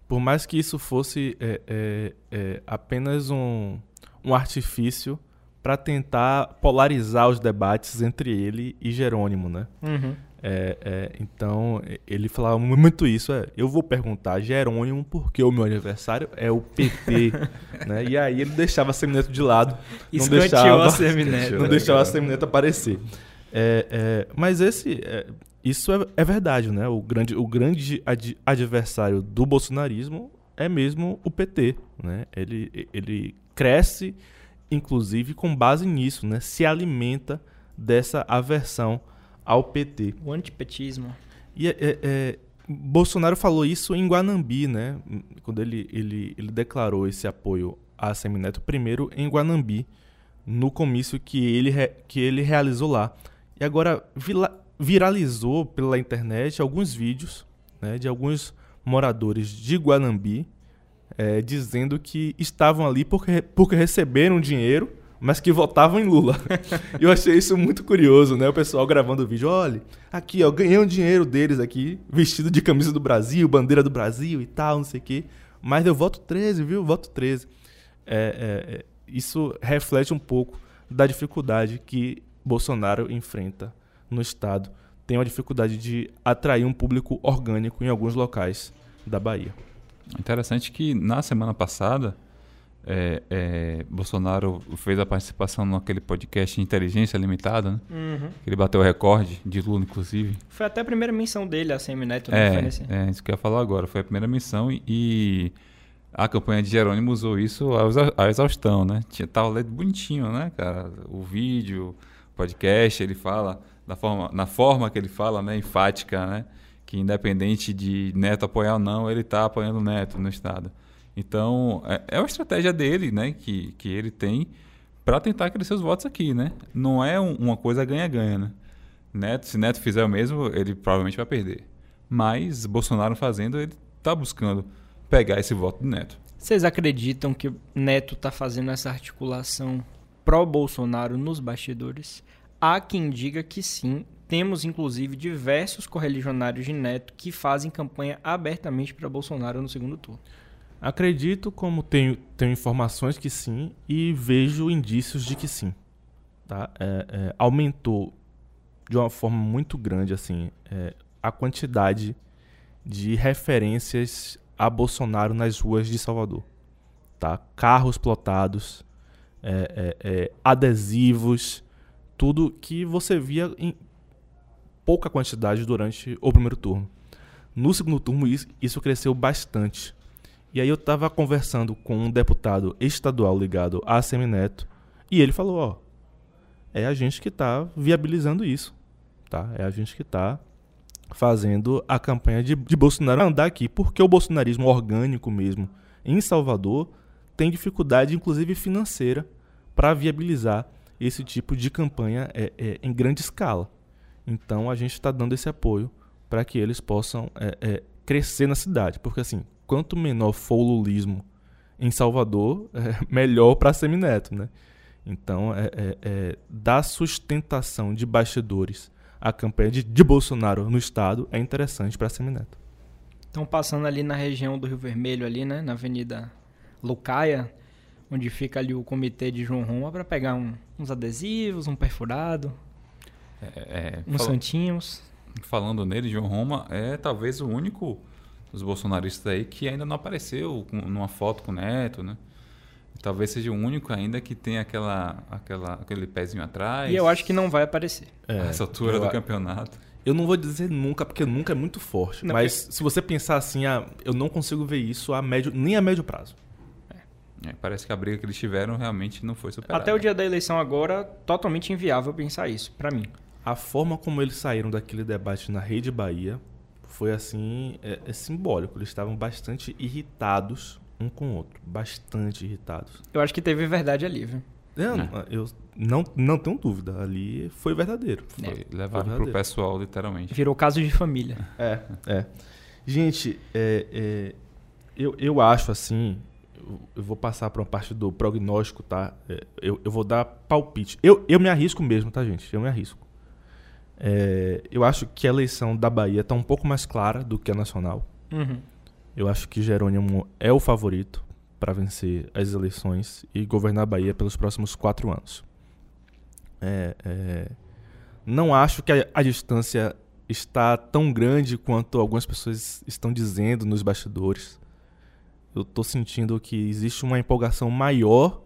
Por mais que isso fosse é, é, é, apenas um, um artifício para tentar polarizar os debates entre ele e Jerônimo, né? Uhum. É, é, então, ele falava mu- muito isso. É, eu vou perguntar a Jerônimo porque o meu aniversário é o PT. *laughs* né? E aí ele deixava a Semineto de lado. não Escanteou deixava, a Semineto. *laughs* não deixava a Semineto aparecer. É, é, mas esse, é, isso é, é verdade, né? O grande, o grande ad- adversário do bolsonarismo é mesmo o PT, né? Ele, ele cresce, inclusive, com base nisso, né? Se alimenta dessa aversão ao PT. O antipetismo. E é, é, é, Bolsonaro falou isso em Guanambi, né? Quando ele, ele, ele declarou esse apoio a Semineto, primeiro em Guanambi, no comício que ele, que ele realizou lá. E agora viralizou pela internet alguns vídeos né, de alguns moradores de Guanambi é, dizendo que estavam ali porque, porque receberam dinheiro, mas que votavam em Lula. E *laughs* eu achei isso muito curioso, né? O pessoal gravando o vídeo, olha, aqui, ó, ganhei um dinheiro deles aqui, vestido de camisa do Brasil, bandeira do Brasil e tal, não sei o quê. Mas eu voto 13, viu? Voto 13. É, é, é, isso reflete um pouco da dificuldade que Bolsonaro enfrenta no Estado. Tem uma dificuldade de atrair um público orgânico em alguns locais da Bahia. Interessante que na semana passada, é, é, Bolsonaro fez a participação naquele podcast Inteligência Limitada, né? Uhum. Que ele bateu o recorde de Lula, inclusive. Foi até a primeira menção dele, a Semineto, né? É, nesse- é isso que eu ia falar agora. Foi a primeira missão e, e a campanha de Jerônimo usou isso à exaustão, né? Tinha, tava lendo bonitinho, né, cara? O vídeo, o podcast, ele fala da forma, na forma que ele fala, né, enfática, né? Que independente de Neto apoiar ou não, ele tá apoiando o Neto no Estado. Então, é, é uma estratégia dele, né, que, que ele tem para tentar crescer os votos aqui, né? Não é um- uma coisa ganha-ganha, né? Neto, se Neto fizer o mesmo, ele provavelmente vai perder. Mas Bolsonaro fazendo, ele tá buscando pegar esse voto do Neto. Vocês acreditam que Neto tá fazendo essa articulação pró-Bolsonaro nos bastidores? Há quem diga que sim. Temos, inclusive, diversos correligionários de Neto que fazem campanha abertamente para Bolsonaro no segundo turno. Acredito, como tenho, tenho informações que sim, e vejo indícios de que sim. Tá? É, é, aumentou de uma forma muito grande assim é, a quantidade de referências a Bolsonaro nas ruas de Salvador. Tá? Carros plotados, é, é, é, adesivos, tudo que você via em pouca quantidade durante o primeiro turno. No segundo turno, isso, isso cresceu bastante. E aí eu tava conversando com um deputado estadual ligado a Semineto e ele falou, ó, é a gente que tá viabilizando isso, tá? É a gente que tá fazendo a campanha de, de Bolsonaro andar aqui, porque o bolsonarismo orgânico mesmo em Salvador tem dificuldade, inclusive financeira, para viabilizar esse tipo de campanha é, é, em grande escala. Então a gente está dando esse apoio para que eles possam é, é, crescer na cidade, porque assim, quanto menor for o lulismo em Salvador, é *laughs* melhor para Semineto, né? Então, é, é, é, dar sustentação de bastidores à campanha de, de Bolsonaro no estado é interessante para Semineto. Estão passando ali na região do Rio Vermelho, ali, né? Na Avenida Lucaia, onde fica ali o comitê de João Roma, para pegar um, uns adesivos, um perfurado, É, uns fala- santinhos. falando nele, João Roma é talvez o único dos bolsonaristas aí que ainda não apareceu com- numa foto com o Neto, né? Talvez seja o único ainda que tem aquela, aquela, aquele pezinho atrás. E eu acho que não vai aparecer. a essa altura do a- campeonato. Eu não vou dizer nunca, porque nunca é muito forte. Não, mas se você pensar assim, ah, eu não consigo ver isso a médio, nem a médio prazo. É, parece que a briga que eles tiveram realmente não foi superada. Até o dia da eleição agora, totalmente inviável pensar isso, pra mim. A forma como eles saíram daquele debate na Rede Bahia foi assim, é, é simbólico. Eles estavam bastante irritados um com o outro. Bastante irritados. Eu acho que teve verdade ali, viu? Eu, eu não, não tenho dúvida. Ali foi verdadeiro. Foi levado Foi pro verdadeiro. pessoal, literalmente. Virou caso de família. É, é. Gente, é, é, eu, eu acho assim. eu- Eu vou passar para uma parte do prognóstico, tá? É, Eu, eu vou dar palpite. Eu, eu me arrisco mesmo, tá, gente? Eu me arrisco. É, eu acho que a eleição da Bahia tá um pouco mais clara do que a nacional. Uhum. Eu acho que Jerônimo é o favorito para vencer as eleições e governar a Bahia pelos próximos quatro anos. É, é, não acho que a, a distância está tão grande quanto algumas pessoas estão dizendo nos bastidores. Eu estou sentindo que existe uma empolgação maior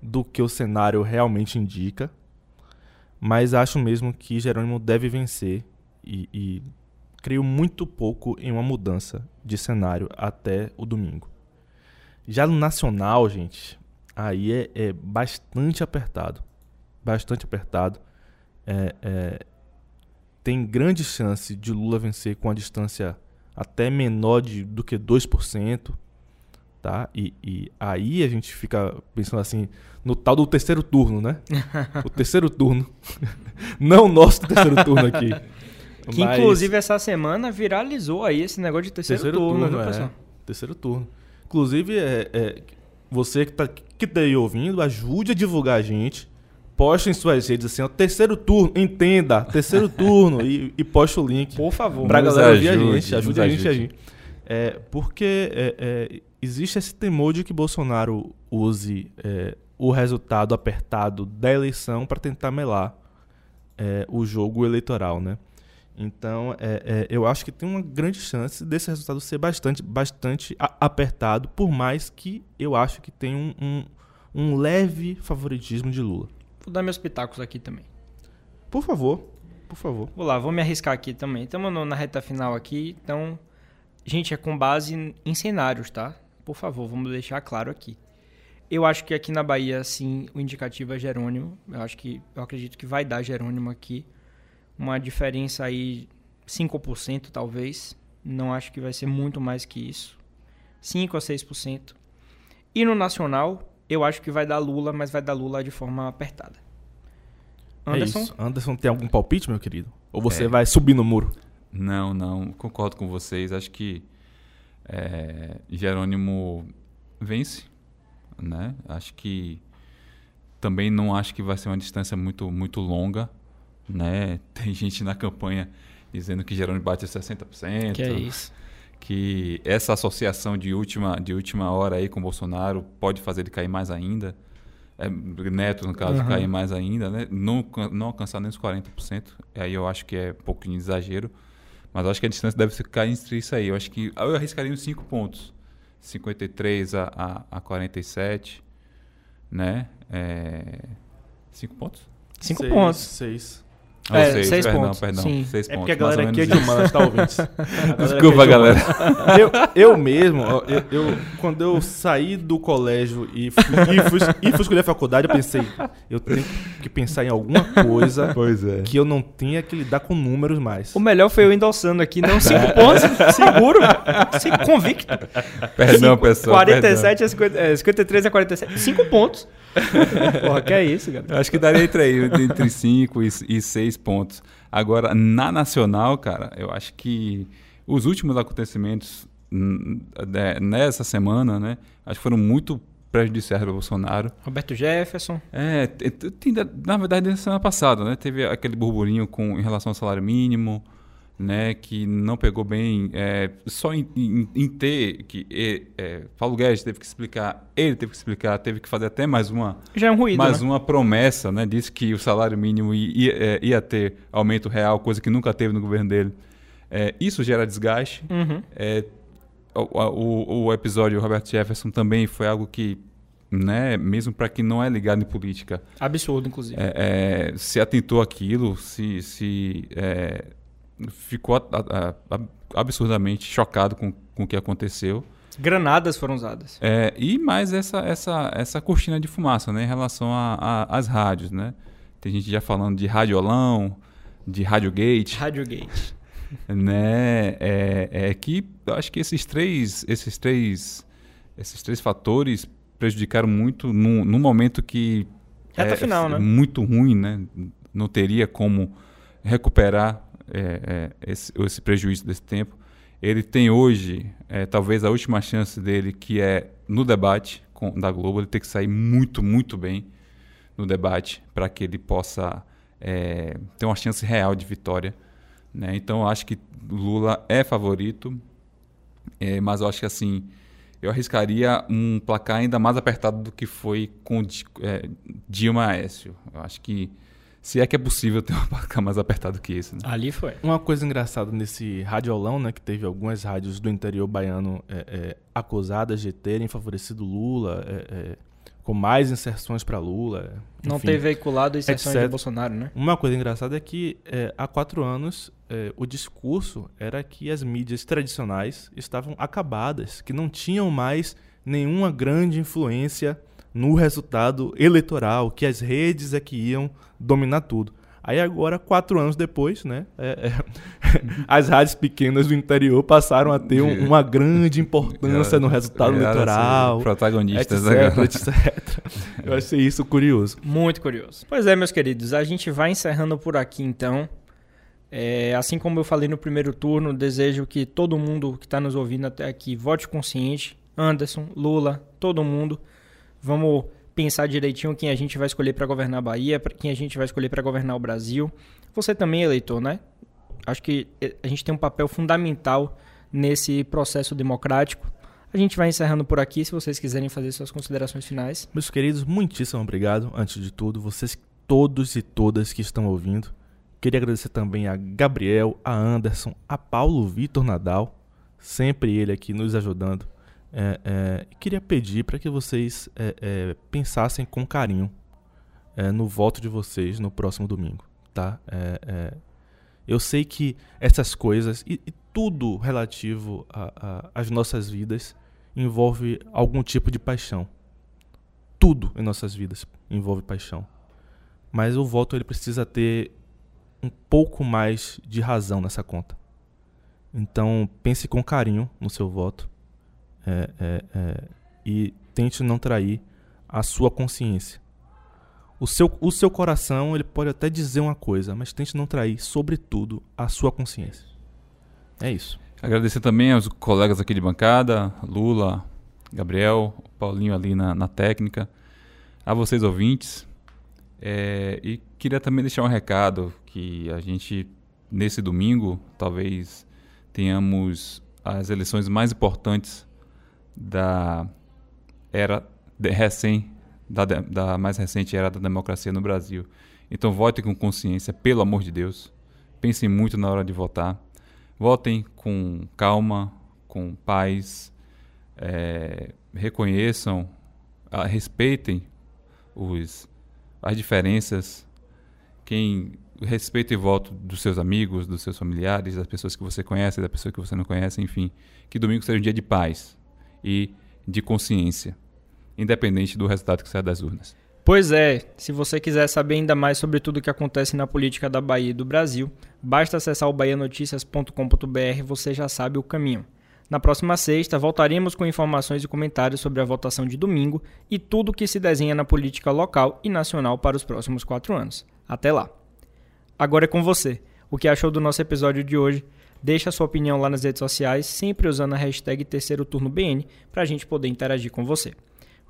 do que o cenário realmente indica, mas acho mesmo que Jerônimo deve vencer e, e creio muito pouco em uma mudança de cenário até o domingo. Já no nacional, gente, aí é, é bastante apertado. Bastante apertado. É, é, tem grande chance de Lula vencer com a distância até menor de, do que 2%. Tá? E, e aí a gente fica pensando assim no tal do terceiro turno, né? *laughs* o terceiro turno. *laughs* Não o nosso terceiro turno aqui. Que Mas- inclusive essa semana viralizou aí esse negócio de terceiro, Terceiro turno, turno, viu, é. pessoal? Terceiro turno. Inclusive, é, é, você que tá, que tá aí ouvindo, ajude a divulgar a gente. Poste em suas redes assim, ó, terceiro turno, entenda, terceiro *laughs* turno, e, e poste o link Por favor. pra galera ouvir a gente. Ajude a gente a ajude. gente. É, porque é, é, existe esse temor de que Bolsonaro use é, o resultado apertado da eleição para tentar melar é, o jogo eleitoral, né? Então, é, é, eu acho que tem uma grande chance desse resultado ser bastante, bastante apertado, por mais que eu acho que tem um, um, um leve favoritismo de Lula. Vou dar meus pitacos aqui também. Por favor, por favor. Vou lá, vou me arriscar aqui também. Estamos na reta final aqui, então, gente, é com base em cenários, tá? Por favor, vamos deixar claro aqui. Eu acho que aqui na Bahia, sim, o indicativo é Jerônimo. Eu acho que, eu acredito que vai dar Jerônimo aqui. Uma diferença aí, 5% talvez. Não acho que vai ser muito mais que isso. 5 a 6%. E no nacional, eu acho que vai dar Lula, mas vai dar Lula de forma apertada. Anderson? É isso. Anderson, tem algum palpite, meu querido? Ou você É. vai subir no muro? Não, não, concordo com vocês. Acho que é, Jerônimo vence, né? Acho que também não acho que vai ser uma distância muito, muito longa, né? *laughs* Tem gente na campanha dizendo que Jerônimo bate 60%. Que é isso. que essa associação de última, de última hora aí com Bolsonaro pode fazer ele cair mais ainda. É, Neto, no caso, Aham. cair mais ainda, né? Não, não alcançar nem os 40%. Aí eu acho que é um pouquinho de exagero. Mas acho que a distância deve ficar entre isso aí. Eu acho que eu arriscaria uns 5 pontos. 53 a, a, a 47, né? 5 pontos? 5 Seis, pontos. Seis. Não, É, seis, seis perdão, pontos, perdão. sim. Seis É pontos. porque *laughs* a galera aqui é de humanas, tá ouvintes? Desculpa, é galera. Eu, eu mesmo, eu, eu- quando eu saí do colégio e fui, e fui, e fui escolher a faculdade, eu pensei, eu tenho que pensar em alguma coisa Pois é. que eu não tenha que lidar com números mais. O melhor foi eu endossando aqui. Não, 5 *laughs* pontos, seguro. Cinco, convicto. Perdão, Cinco- pessoal. 47 a 50, é, 53 a 47. 5 pontos. *laughs* Porra, que é isso, cara? Eu acho que daria entre aí, entre 5 e 6 pontos. Agora, na nacional, cara, eu acho que os últimos acontecimentos né, nessa semana, né, acho que foram muito prejudiciais para Bolsonaro. Roberto Jefferson. É, te- te- tem na verdade, na semana passada, né, teve aquele burburinho com, em relação ao salário mínimo, né, que não pegou bem, é, só em, em- em ter que é, Paulo Guedes teve que explicar, ele teve que explicar, teve que fazer até mais uma Já é um ruído, mais né? uma promessa, né? Disse que o salário mínimo ia, ia, é, ia ter aumento real, coisa que nunca teve no governo dele. É, isso gera desgaste. Uhum. É, o, o, o episódio Roberto Jefferson também foi algo que, né, mesmo para quem não é ligado em política, Absurdo, inclusive. é, é, se atentou àquilo, se, se é, ficou a- a- a- absurdamente chocado com, com o que aconteceu. Granadas foram usadas. É, e mais essa, essa, essa cortina de fumaça né, em relação às rádios. Né? Tem gente já falando de radiolão, de radiogate, Rádio Gate. *laughs* né? É, é que eu acho que esses três, esses três, esses três fatores prejudicaram muito no, no momento que Reta é final, né? muito ruim, né? Não teria como recuperar é, é, esse, esse prejuízo desse tempo. Ele tem hoje, é, talvez a última chance dele, que é no debate com, da Globo, ele tem que sair muito, muito bem no debate para que ele possa é, ter uma chance real de vitória. Né? Então, acho que Lula é favorito, é, mas eu acho que assim, eu arriscaria um placar ainda mais apertado do que foi com é, Dilma Aécio. Eu acho que, se é que é possível ter um placar mais apertado que esse. Né? Ali foi. Uma coisa engraçada nesse radiolão, né, que teve algumas rádios do interior baiano é, é, acusadas de terem favorecido Lula, é, é, com mais inserções para Lula. Não enfim. ter veiculado inserções de etc. Bolsonaro, né? Uma coisa engraçada é que é, há quatro anos é, o discurso era que as mídias tradicionais estavam acabadas, que não tinham mais nenhuma grande influência no resultado eleitoral, que as redes é que iam dominar tudo. Aí agora, quatro anos depois, né, é, é, *laughs* as rádios pequenas do interior passaram a ter um- *laughs* uma grande importância no resultado assim, eleitoral, Protagonistas etc, agora. etc. Eu achei isso curioso. Muito curioso. Pois é, meus queridos, a gente vai encerrando por aqui então. É, assim como eu falei no primeiro turno, desejo que todo mundo que está nos ouvindo até aqui vote consciente. Anderson, Lula, todo mundo. Vamos pensar direitinho quem a gente vai escolher para governar a Bahia, quem a gente vai escolher para governar o Brasil. Você também, eleitor, né? Acho que eh, a gente tem um papel fundamental nesse processo democrático. A gente vai encerrando por aqui. Se vocês quiserem fazer suas considerações finais. Meus queridos, muitíssimo obrigado, antes de tudo, vocês todos e todas que estão ouvindo. Queria agradecer também a Gabriel, a Anderson, a Paulo Vitor Nadal, sempre ele aqui nos ajudando. É, é, queria pedir para que vocês é, é, pensassem com carinho é, no voto de vocês no próximo domingo, tá? É, eu sei que essas coisas e, e tudo relativo às nossas vidas envolve algum tipo de paixão. Tudo em nossas vidas envolve paixão. Mas o voto ele precisa ter um pouco mais de razão nessa conta. Então pense com carinho no seu voto é, é, é, e tente não trair a sua consciência. O seu, o seu coração ele pode até dizer uma coisa, mas tente não trair, sobretudo, a sua consciência. É isso. Agradecer também aos colegas aqui de bancada, Lula, Gabriel, Paulinho ali na, na técnica, a vocês ouvintes. É, e queria também deixar um recado que a gente, nesse domingo, talvez tenhamos as eleições mais importantes da era recém, da, da mais recente era da democracia no Brasil. Então votem com consciência, pelo amor de Deus. Pensem muito na hora de votar. Votem com calma, com paz, é, reconheçam, ah, respeitem os, as diferenças. Quem respeito e voto dos seus amigos, dos seus familiares, das pessoas que você conhece, das pessoas que você não conhece, enfim. Que domingo seja um dia de paz e de consciência, independente do resultado que saia das urnas. Pois é, se você quiser saber ainda mais sobre tudo o que acontece na política da Bahia e do Brasil, basta acessar o bahianoticias.com.br, você já sabe o caminho. Na próxima sexta, voltaremos com informações e comentários sobre a votação de domingo e tudo o que se desenha na política local e nacional para os próximos quatro anos. Até lá! Agora é com você. O que achou do nosso episódio de hoje? Deixe a sua opinião lá nas redes sociais, sempre usando a hashtag Terceiro Turno BN, para a gente poder interagir com você.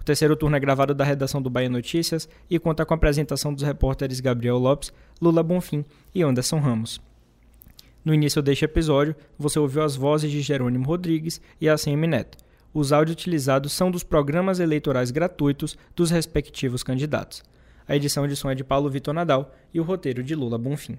O terceiro turno é gravado da redação do Bahia Notícias e conta com a apresentação dos repórteres Gabriel Lopes, Lula Bonfim e Anderson Ramos. No início deste episódio, você ouviu as vozes de Jerônimo Rodrigues e ACM Neto. Os áudios utilizados são dos programas eleitorais gratuitos dos respectivos candidatos. A edição de som é de Paulo Vitor Nadal e o roteiro de Lula Bonfim.